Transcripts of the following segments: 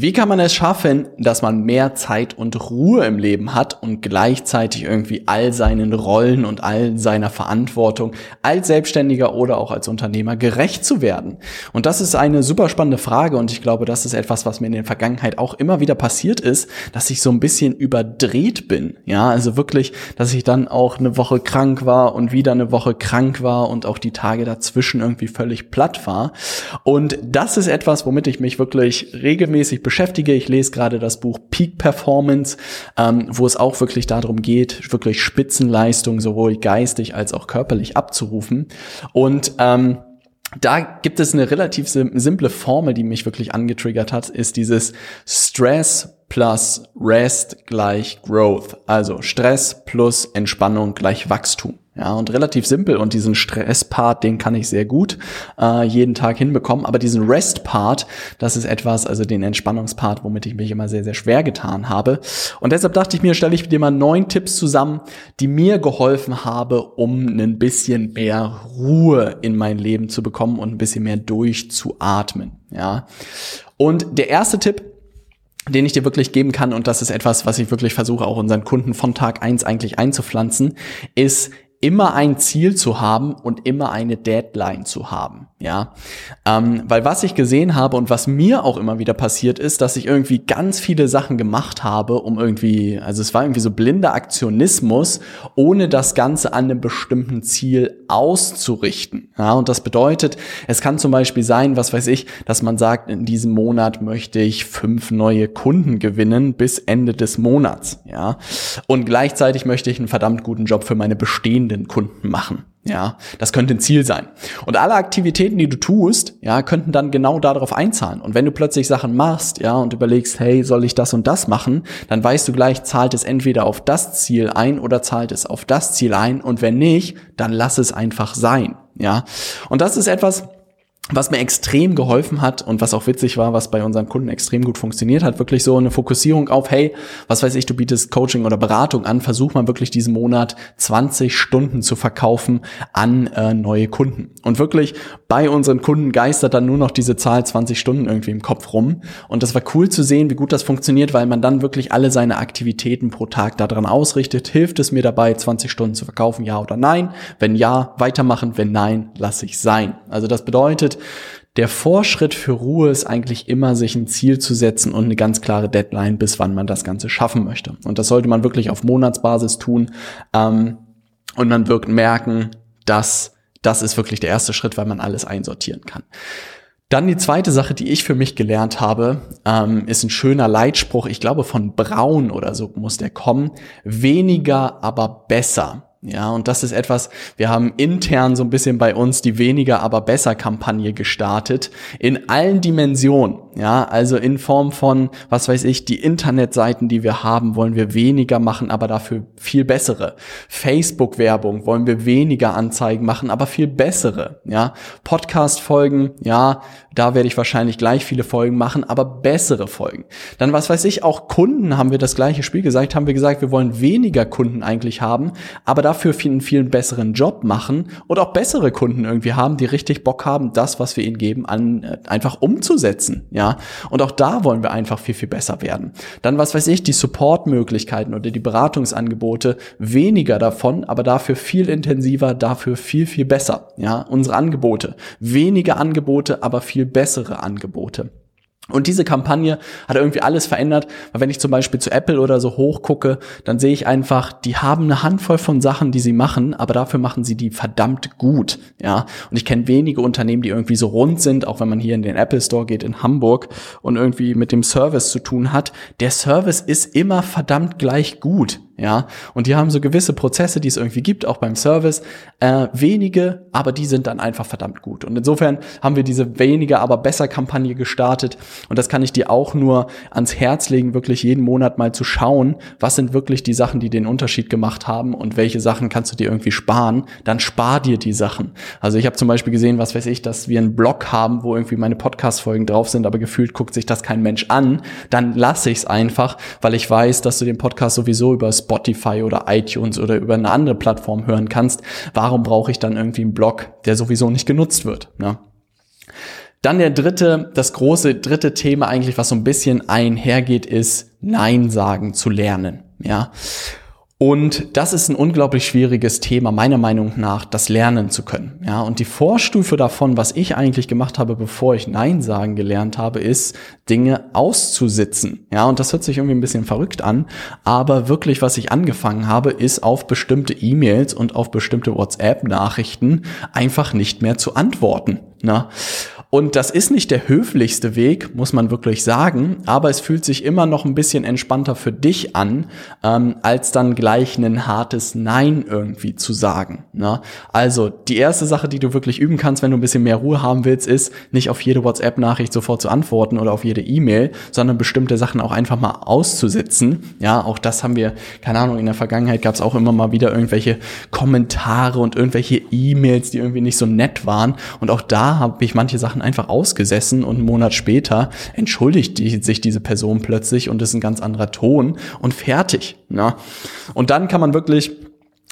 Wie kann man es schaffen, dass man mehr Zeit und Ruhe im Leben hat und gleichzeitig irgendwie all seinen Rollen und all seiner Verantwortung als Selbstständiger oder auch als Unternehmer gerecht zu werden? Und das ist eine super spannende Frage und ich glaube, das ist etwas, was mir in der Vergangenheit auch immer wieder passiert ist, dass ich so ein bisschen überdreht bin. Ja, also wirklich, dass ich dann auch eine Woche krank war und wieder eine Woche krank war und auch die Tage dazwischen irgendwie völlig platt war. Und das ist etwas, womit ich mich wirklich regelmäßig regelmäßig beschäftige. Ich lese gerade das Buch Peak Performance, ähm, wo es auch wirklich darum geht, wirklich Spitzenleistung sowohl geistig als auch körperlich abzurufen. Und ähm, da gibt es eine relativ simple Formel, die mich wirklich angetriggert hat, ist dieses Stress plus Rest gleich Growth. Also Stress plus Entspannung gleich Wachstum. Ja, und relativ simpel und diesen Stress-Part, den kann ich sehr gut äh, jeden Tag hinbekommen. Aber diesen Rest-Part, das ist etwas, also den Entspannungspart, womit ich mich immer sehr, sehr schwer getan habe. Und deshalb dachte ich mir, stelle ich dir mal neun Tipps zusammen, die mir geholfen habe, um ein bisschen mehr Ruhe in mein Leben zu bekommen und ein bisschen mehr durchzuatmen. Ja. Und der erste Tipp, den ich dir wirklich geben kann, und das ist etwas, was ich wirklich versuche, auch unseren Kunden von Tag eins eigentlich einzupflanzen, ist immer ein Ziel zu haben und immer eine Deadline zu haben. Ja, ähm, weil was ich gesehen habe und was mir auch immer wieder passiert ist, dass ich irgendwie ganz viele Sachen gemacht habe, um irgendwie, also es war irgendwie so blinder Aktionismus, ohne das Ganze an einem bestimmten Ziel auszurichten. Ja, und das bedeutet, es kann zum Beispiel sein, was weiß ich, dass man sagt, in diesem Monat möchte ich fünf neue Kunden gewinnen bis Ende des Monats. Ja, und gleichzeitig möchte ich einen verdammt guten Job für meine bestehenden Kunden machen. Ja, das könnte ein Ziel sein. Und alle Aktivitäten, die du tust, ja, könnten dann genau darauf einzahlen. Und wenn du plötzlich Sachen machst, ja, und überlegst, hey, soll ich das und das machen, dann weißt du gleich, zahlt es entweder auf das Ziel ein oder zahlt es auf das Ziel ein. Und wenn nicht, dann lass es einfach sein. Ja. Und das ist etwas, was mir extrem geholfen hat und was auch witzig war, was bei unseren Kunden extrem gut funktioniert hat, wirklich so eine Fokussierung auf, hey, was weiß ich, du bietest Coaching oder Beratung an, versuch mal wirklich diesen Monat 20 Stunden zu verkaufen an äh, neue Kunden. Und wirklich bei unseren Kunden geistert dann nur noch diese Zahl 20 Stunden irgendwie im Kopf rum. Und das war cool zu sehen, wie gut das funktioniert, weil man dann wirklich alle seine Aktivitäten pro Tag daran ausrichtet. Hilft es mir dabei, 20 Stunden zu verkaufen, ja oder nein? Wenn ja, weitermachen, wenn nein, lasse ich sein. Also das bedeutet, der Vorschritt für Ruhe ist eigentlich immer, sich ein Ziel zu setzen und eine ganz klare Deadline, bis wann man das Ganze schaffen möchte. Und das sollte man wirklich auf Monatsbasis tun. Ähm, und man wird merken, dass das ist wirklich der erste Schritt, weil man alles einsortieren kann. Dann die zweite Sache, die ich für mich gelernt habe, ähm, ist ein schöner Leitspruch. Ich glaube, von Braun oder so muss der kommen. Weniger, aber besser. Ja, und das ist etwas, wir haben intern so ein bisschen bei uns die weniger, aber besser Kampagne gestartet. In allen Dimensionen. Ja, also in Form von, was weiß ich, die Internetseiten, die wir haben, wollen wir weniger machen, aber dafür viel bessere. Facebook-Werbung wollen wir weniger Anzeigen machen, aber viel bessere. Ja, Podcast-Folgen, ja, da werde ich wahrscheinlich gleich viele Folgen machen, aber bessere Folgen. Dann, was weiß ich, auch Kunden haben wir das gleiche Spiel gesagt, haben wir gesagt, wir wollen weniger Kunden eigentlich haben, aber dafür einen viel besseren Job machen und auch bessere Kunden irgendwie haben, die richtig Bock haben, das, was wir ihnen geben, an, äh, einfach umzusetzen. Ja, und auch da wollen wir einfach viel, viel besser werden. Dann, was weiß ich, die Supportmöglichkeiten oder die Beratungsangebote, weniger davon, aber dafür viel intensiver, dafür viel, viel besser. Ja, unsere Angebote. Weniger Angebote, aber viel bessere Angebote. Und diese Kampagne hat irgendwie alles verändert, weil wenn ich zum Beispiel zu Apple oder so hochgucke, dann sehe ich einfach, die haben eine Handvoll von Sachen, die sie machen, aber dafür machen sie die verdammt gut, ja. Und ich kenne wenige Unternehmen, die irgendwie so rund sind, auch wenn man hier in den Apple Store geht in Hamburg und irgendwie mit dem Service zu tun hat. Der Service ist immer verdammt gleich gut, ja. Und die haben so gewisse Prozesse, die es irgendwie gibt, auch beim Service. Äh, wenige, aber die sind dann einfach verdammt gut. Und insofern haben wir diese weniger, aber besser Kampagne gestartet. Und das kann ich dir auch nur ans Herz legen, wirklich jeden Monat mal zu schauen, was sind wirklich die Sachen, die den Unterschied gemacht haben und welche Sachen kannst du dir irgendwie sparen. Dann spar dir die Sachen. Also ich habe zum Beispiel gesehen, was weiß ich, dass wir einen Blog haben, wo irgendwie meine Podcast-Folgen drauf sind, aber gefühlt guckt sich das kein Mensch an. Dann lasse ich es einfach, weil ich weiß, dass du den Podcast sowieso über Spotify oder iTunes oder über eine andere Plattform hören kannst. Warum brauche ich dann irgendwie einen Blog, der sowieso nicht genutzt wird? Ne? Dann der dritte, das große dritte Thema eigentlich, was so ein bisschen einhergeht, ist Nein sagen zu lernen. Ja. Und das ist ein unglaublich schwieriges Thema, meiner Meinung nach, das lernen zu können. Ja, und die Vorstufe davon, was ich eigentlich gemacht habe, bevor ich Nein sagen gelernt habe, ist, Dinge auszusitzen. Ja, und das hört sich irgendwie ein bisschen verrückt an, aber wirklich, was ich angefangen habe, ist auf bestimmte E-Mails und auf bestimmte WhatsApp-Nachrichten einfach nicht mehr zu antworten. Na? Und das ist nicht der höflichste Weg, muss man wirklich sagen, aber es fühlt sich immer noch ein bisschen entspannter für dich an, ähm, als dann gleich ein hartes Nein irgendwie zu sagen. Ne? Also die erste Sache, die du wirklich üben kannst, wenn du ein bisschen mehr Ruhe haben willst, ist nicht auf jede WhatsApp-Nachricht sofort zu antworten oder auf jede E-Mail, sondern bestimmte Sachen auch einfach mal auszusitzen. Ja, auch das haben wir, keine Ahnung, in der Vergangenheit gab es auch immer mal wieder irgendwelche Kommentare und irgendwelche E-Mails, die irgendwie nicht so nett waren. Und auch da habe ich manche Sachen Sachen einfach ausgesessen und einen Monat später entschuldigt die, sich diese Person plötzlich und ist ein ganz anderer Ton und fertig. Ne? Und dann kann man wirklich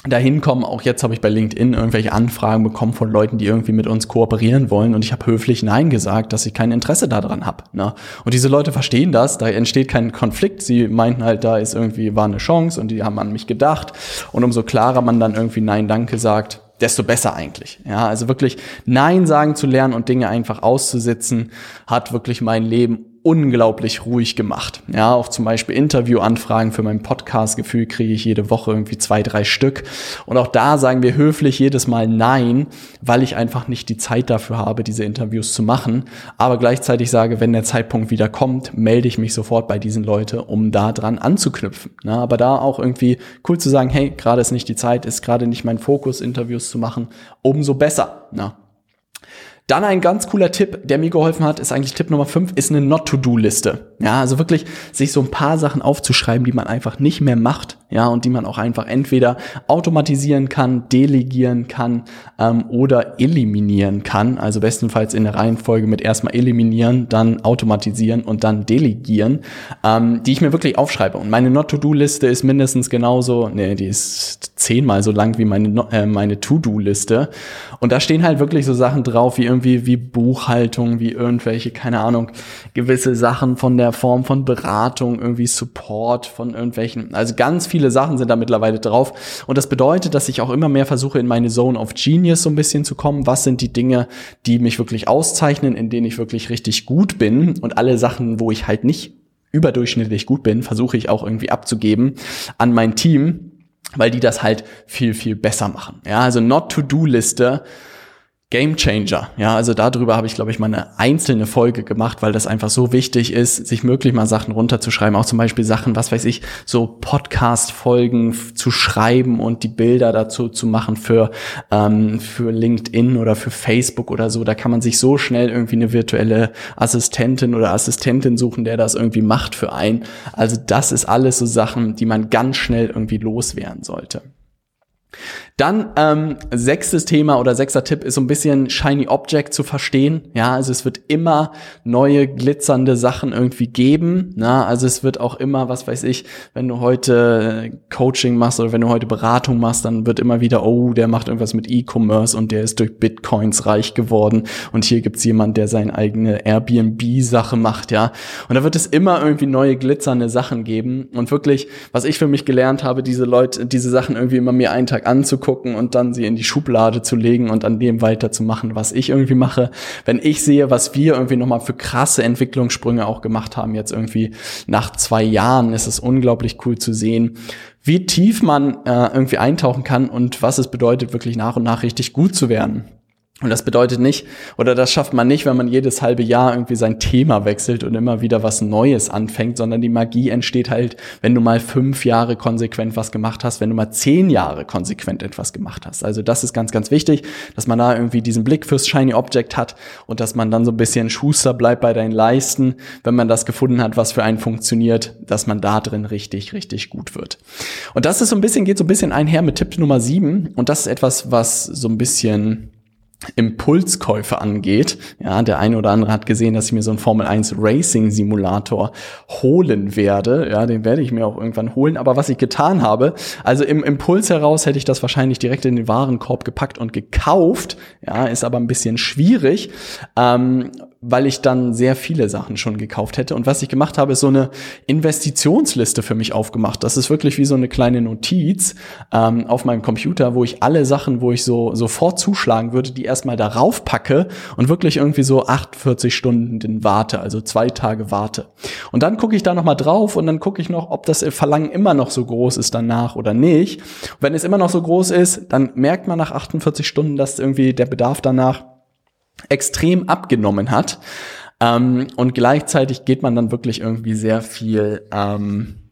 dahin kommen, auch jetzt habe ich bei LinkedIn irgendwelche Anfragen bekommen von Leuten, die irgendwie mit uns kooperieren wollen und ich habe höflich Nein gesagt, dass ich kein Interesse daran habe. Ne? Und diese Leute verstehen das, da entsteht kein Konflikt, sie meinten halt, da ist irgendwie, war eine Chance und die haben an mich gedacht und umso klarer man dann irgendwie Nein, Danke sagt, desto besser eigentlich. Ja, also wirklich Nein sagen zu lernen und Dinge einfach auszusitzen, hat wirklich mein Leben unglaublich ruhig gemacht. Ja, auch zum Beispiel Interviewanfragen für mein Podcast-Gefühl kriege ich jede Woche irgendwie zwei, drei Stück. Und auch da sagen wir höflich jedes Mal Nein, weil ich einfach nicht die Zeit dafür habe, diese Interviews zu machen. Aber gleichzeitig sage, wenn der Zeitpunkt wieder kommt, melde ich mich sofort bei diesen Leuten, um da dran anzuknüpfen. Ja, aber da auch irgendwie cool zu sagen, hey, gerade ist nicht die Zeit, ist gerade nicht mein Fokus, Interviews zu machen, umso besser. Ja. Dann ein ganz cooler Tipp, der mir geholfen hat, ist eigentlich Tipp Nummer 5, ist eine Not-to-Do-Liste. Ja, also wirklich sich so ein paar Sachen aufzuschreiben, die man einfach nicht mehr macht, ja, und die man auch einfach entweder automatisieren kann, delegieren kann ähm, oder eliminieren kann. Also bestenfalls in der Reihenfolge mit erstmal eliminieren, dann automatisieren und dann delegieren, ähm, die ich mir wirklich aufschreibe. Und meine Not-to-Do-Liste ist mindestens genauso, nee, die ist zehnmal so lang wie meine, äh, meine To-Do-Liste. Und da stehen halt wirklich so Sachen drauf wie irgendwie wie Buchhaltung, wie irgendwelche, keine Ahnung, gewisse Sachen von der Form von Beratung, irgendwie Support von irgendwelchen, also ganz viele Sachen sind da mittlerweile drauf. Und das bedeutet, dass ich auch immer mehr versuche, in meine Zone of Genius so ein bisschen zu kommen. Was sind die Dinge, die mich wirklich auszeichnen, in denen ich wirklich richtig gut bin und alle Sachen, wo ich halt nicht überdurchschnittlich gut bin, versuche ich auch irgendwie abzugeben an mein Team, weil die das halt viel, viel besser machen. Ja, also Not-to-Do-Liste Game Changer. Ja, also darüber habe ich, glaube ich, mal eine einzelne Folge gemacht, weil das einfach so wichtig ist, sich möglich mal Sachen runterzuschreiben. Auch zum Beispiel Sachen, was weiß ich, so Podcast-Folgen zu schreiben und die Bilder dazu zu machen für, ähm, für LinkedIn oder für Facebook oder so. Da kann man sich so schnell irgendwie eine virtuelle Assistentin oder Assistentin suchen, der das irgendwie macht für einen. Also das ist alles so Sachen, die man ganz schnell irgendwie loswerden sollte. Dann ähm, sechstes Thema oder sechster Tipp ist so ein bisschen Shiny Object zu verstehen. Ja, also es wird immer neue glitzernde Sachen irgendwie geben. Na, also es wird auch immer, was weiß ich, wenn du heute Coaching machst oder wenn du heute Beratung machst, dann wird immer wieder, oh, der macht irgendwas mit E-Commerce und der ist durch Bitcoins reich geworden. Und hier gibt's jemand, der seine eigene Airbnb-Sache macht, ja. Und da wird es immer irgendwie neue glitzernde Sachen geben. Und wirklich, was ich für mich gelernt habe, diese Leute, diese Sachen irgendwie immer mir einen Tag anzugucken anzugucken und dann sie in die Schublade zu legen und an dem weiterzumachen, was ich irgendwie mache. Wenn ich sehe, was wir irgendwie nochmal für krasse Entwicklungssprünge auch gemacht haben, jetzt irgendwie nach zwei Jahren, ist es unglaublich cool zu sehen, wie tief man äh, irgendwie eintauchen kann und was es bedeutet, wirklich nach und nach richtig gut zu werden. Und das bedeutet nicht, oder das schafft man nicht, wenn man jedes halbe Jahr irgendwie sein Thema wechselt und immer wieder was Neues anfängt, sondern die Magie entsteht halt, wenn du mal fünf Jahre konsequent was gemacht hast, wenn du mal zehn Jahre konsequent etwas gemacht hast. Also das ist ganz, ganz wichtig, dass man da irgendwie diesen Blick fürs Shiny Object hat und dass man dann so ein bisschen Schuster bleibt bei deinen Leisten, wenn man das gefunden hat, was für einen funktioniert, dass man da drin richtig, richtig gut wird. Und das ist so ein bisschen, geht so ein bisschen einher mit Tipp Nummer sieben und das ist etwas, was so ein bisschen Impulskäufe angeht. Ja, der eine oder andere hat gesehen, dass ich mir so einen Formel 1 Racing Simulator holen werde. Ja, den werde ich mir auch irgendwann holen. Aber was ich getan habe, also im Impuls heraus hätte ich das wahrscheinlich direkt in den Warenkorb gepackt und gekauft. Ja, ist aber ein bisschen schwierig. Ähm, weil ich dann sehr viele Sachen schon gekauft hätte. Und was ich gemacht habe, ist so eine Investitionsliste für mich aufgemacht. Das ist wirklich wie so eine kleine Notiz ähm, auf meinem Computer, wo ich alle Sachen, wo ich so sofort zuschlagen würde, die erstmal darauf packe und wirklich irgendwie so 48 Stunden warte, also zwei Tage warte. Und dann gucke ich da nochmal drauf und dann gucke ich noch, ob das Verlangen immer noch so groß ist danach oder nicht. Und wenn es immer noch so groß ist, dann merkt man nach 48 Stunden, dass irgendwie der Bedarf danach extrem abgenommen hat. Ähm, und gleichzeitig geht man dann wirklich irgendwie sehr viel ähm,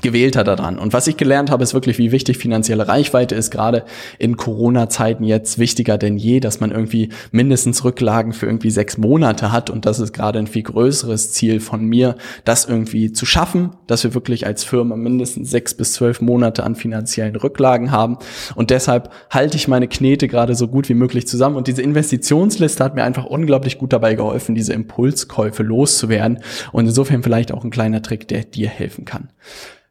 gewählt hat daran. Und was ich gelernt habe, ist wirklich, wie wichtig finanzielle Reichweite ist, gerade in Corona-Zeiten jetzt wichtiger denn je, dass man irgendwie mindestens Rücklagen für irgendwie sechs Monate hat. Und das ist gerade ein viel größeres Ziel von mir, das irgendwie zu schaffen, dass wir wirklich als Firma mindestens sechs bis zwölf Monate an finanziellen Rücklagen haben. Und deshalb halte ich meine Knete gerade so gut wie möglich zusammen. Und diese Investitionsliste hat mir einfach unglaublich gut dabei geholfen, diese Impulskäufe loszuwerden. Und insofern vielleicht auch ein kleiner Trick, der dir helfen kann.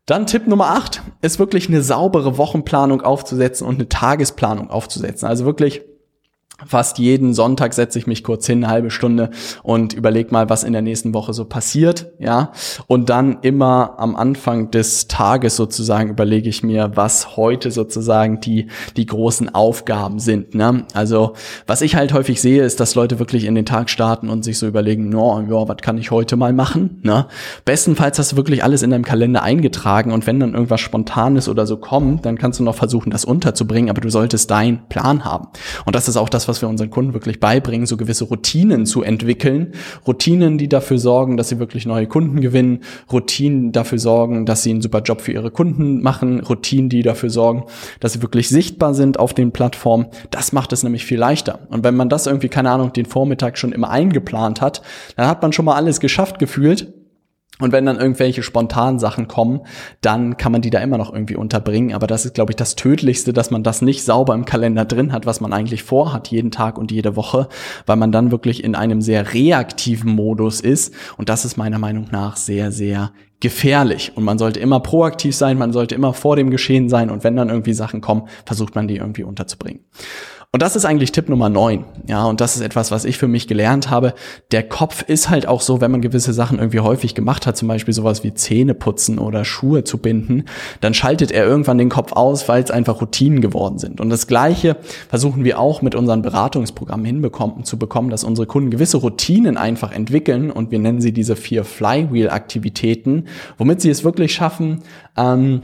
Dann Tipp Nummer 8 ist wirklich eine saubere Wochenplanung aufzusetzen und eine Tagesplanung aufzusetzen. Also wirklich Fast jeden Sonntag setze ich mich kurz hin, eine halbe Stunde und überleg mal, was in der nächsten Woche so passiert, ja. Und dann immer am Anfang des Tages sozusagen überlege ich mir, was heute sozusagen die, die großen Aufgaben sind, ne. Also, was ich halt häufig sehe, ist, dass Leute wirklich in den Tag starten und sich so überlegen, no, ja, was kann ich heute mal machen, ne. Bestenfalls hast du wirklich alles in deinem Kalender eingetragen und wenn dann irgendwas Spontanes oder so kommt, dann kannst du noch versuchen, das unterzubringen, aber du solltest deinen Plan haben. Und das ist auch das, was wir unseren Kunden wirklich beibringen, so gewisse Routinen zu entwickeln. Routinen, die dafür sorgen, dass sie wirklich neue Kunden gewinnen. Routinen dafür sorgen, dass sie einen super Job für ihre Kunden machen. Routinen, die dafür sorgen, dass sie wirklich sichtbar sind auf den Plattformen. Das macht es nämlich viel leichter. Und wenn man das irgendwie, keine Ahnung, den Vormittag schon immer eingeplant hat, dann hat man schon mal alles geschafft gefühlt und wenn dann irgendwelche spontanen Sachen kommen, dann kann man die da immer noch irgendwie unterbringen. Aber das ist, glaube ich, das Tödlichste, dass man das nicht sauber im Kalender drin hat, was man eigentlich vorhat, jeden Tag und jede Woche, weil man dann wirklich in einem sehr reaktiven Modus ist. Und das ist meiner Meinung nach sehr, sehr gefährlich. Und man sollte immer proaktiv sein, man sollte immer vor dem Geschehen sein. Und wenn dann irgendwie Sachen kommen, versucht man die irgendwie unterzubringen. Und das ist eigentlich Tipp Nummer neun. Ja, und das ist etwas, was ich für mich gelernt habe. Der Kopf ist halt auch so, wenn man gewisse Sachen irgendwie häufig gemacht hat, zum Beispiel sowas wie Zähne putzen oder Schuhe zu binden, dann schaltet er irgendwann den Kopf aus, weil es einfach Routinen geworden sind. Und das Gleiche versuchen wir auch mit unseren Beratungsprogrammen hinbekommen, zu bekommen, dass unsere Kunden gewisse Routinen einfach entwickeln und wir nennen sie diese vier Flywheel-Aktivitäten, womit sie es wirklich schaffen, ähm,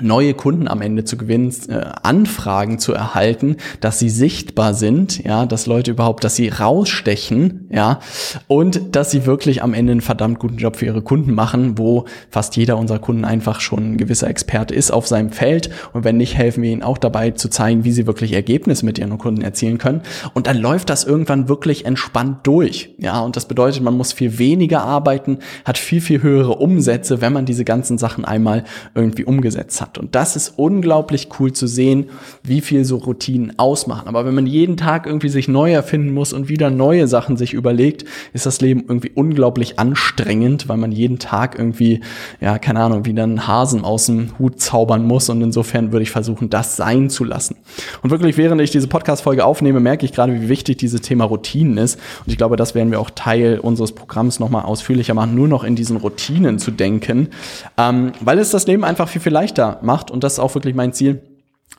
neue Kunden am Ende zu gewinnen, äh, Anfragen zu erhalten, dass sie sichtbar sind, ja, dass Leute überhaupt, dass sie rausstechen, ja, und dass sie wirklich am Ende einen verdammt guten Job für ihre Kunden machen, wo fast jeder unserer Kunden einfach schon ein gewisser Experte ist auf seinem Feld. Und wenn nicht, helfen wir ihnen auch dabei zu zeigen, wie sie wirklich Ergebnisse mit ihren Kunden erzielen können. Und dann läuft das irgendwann wirklich entspannt durch, ja, und das bedeutet, man muss viel weniger arbeiten, hat viel, viel höhere Umsätze, wenn man diese ganzen Sachen einmal irgendwie umgesetzt hat hat. Und das ist unglaublich cool zu sehen, wie viel so Routinen ausmachen. Aber wenn man jeden Tag irgendwie sich neu erfinden muss und wieder neue Sachen sich überlegt, ist das Leben irgendwie unglaublich anstrengend, weil man jeden Tag irgendwie, ja, keine Ahnung, wieder einen Hasen aus dem Hut zaubern muss. Und insofern würde ich versuchen, das sein zu lassen. Und wirklich, während ich diese Podcast-Folge aufnehme, merke ich gerade, wie wichtig dieses Thema Routinen ist. Und ich glaube, das werden wir auch Teil unseres Programms nochmal ausführlicher machen, nur noch in diesen Routinen zu denken, ähm, weil es das Leben einfach viel, viel leichter macht, und das ist auch wirklich mein Ziel,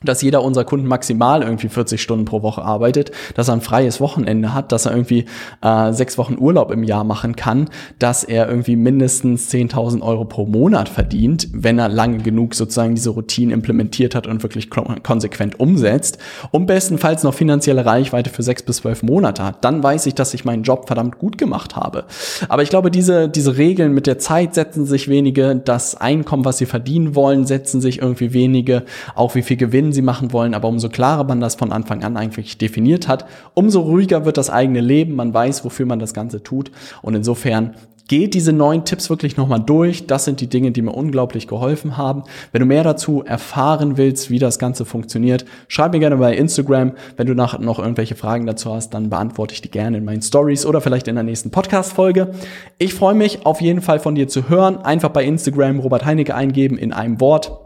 dass jeder unserer Kunden maximal irgendwie 40 Stunden pro Woche arbeitet, dass er ein freies Wochenende hat, dass er irgendwie äh, sechs Wochen Urlaub im Jahr machen kann, dass er irgendwie mindestens 10.000 Euro pro Monat verdient, wenn er lange genug sozusagen diese Routine implementiert hat und wirklich konsequent umsetzt und bestenfalls noch finanzielle Reichweite für sechs bis zwölf Monate hat. Dann weiß ich, dass ich meinen Job verdammt gut gemacht habe. Aber ich glaube, diese, diese Regeln mit der Zeit setzen sich wenige, das Einkommen, was sie verdienen wollen, setzen sich irgendwie wenige, auch wie viel Gewinn sie machen wollen, aber umso klarer man das von Anfang an eigentlich definiert hat, umso ruhiger wird das eigene Leben, man weiß, wofür man das Ganze tut und insofern Geht diese neuen Tipps wirklich nochmal durch. Das sind die Dinge, die mir unglaublich geholfen haben. Wenn du mehr dazu erfahren willst, wie das Ganze funktioniert, schreib mir gerne bei Instagram. Wenn du nachher noch irgendwelche Fragen dazu hast, dann beantworte ich die gerne in meinen Stories oder vielleicht in der nächsten Podcast-Folge. Ich freue mich auf jeden Fall von dir zu hören. Einfach bei Instagram Robert Heinecke eingeben in einem Wort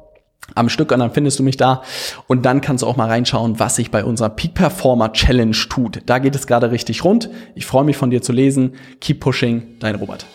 am Stück und dann findest du mich da und dann kannst du auch mal reinschauen, was sich bei unserer Peak Performer Challenge tut. Da geht es gerade richtig rund. Ich freue mich von dir zu lesen. Keep pushing, dein Robert.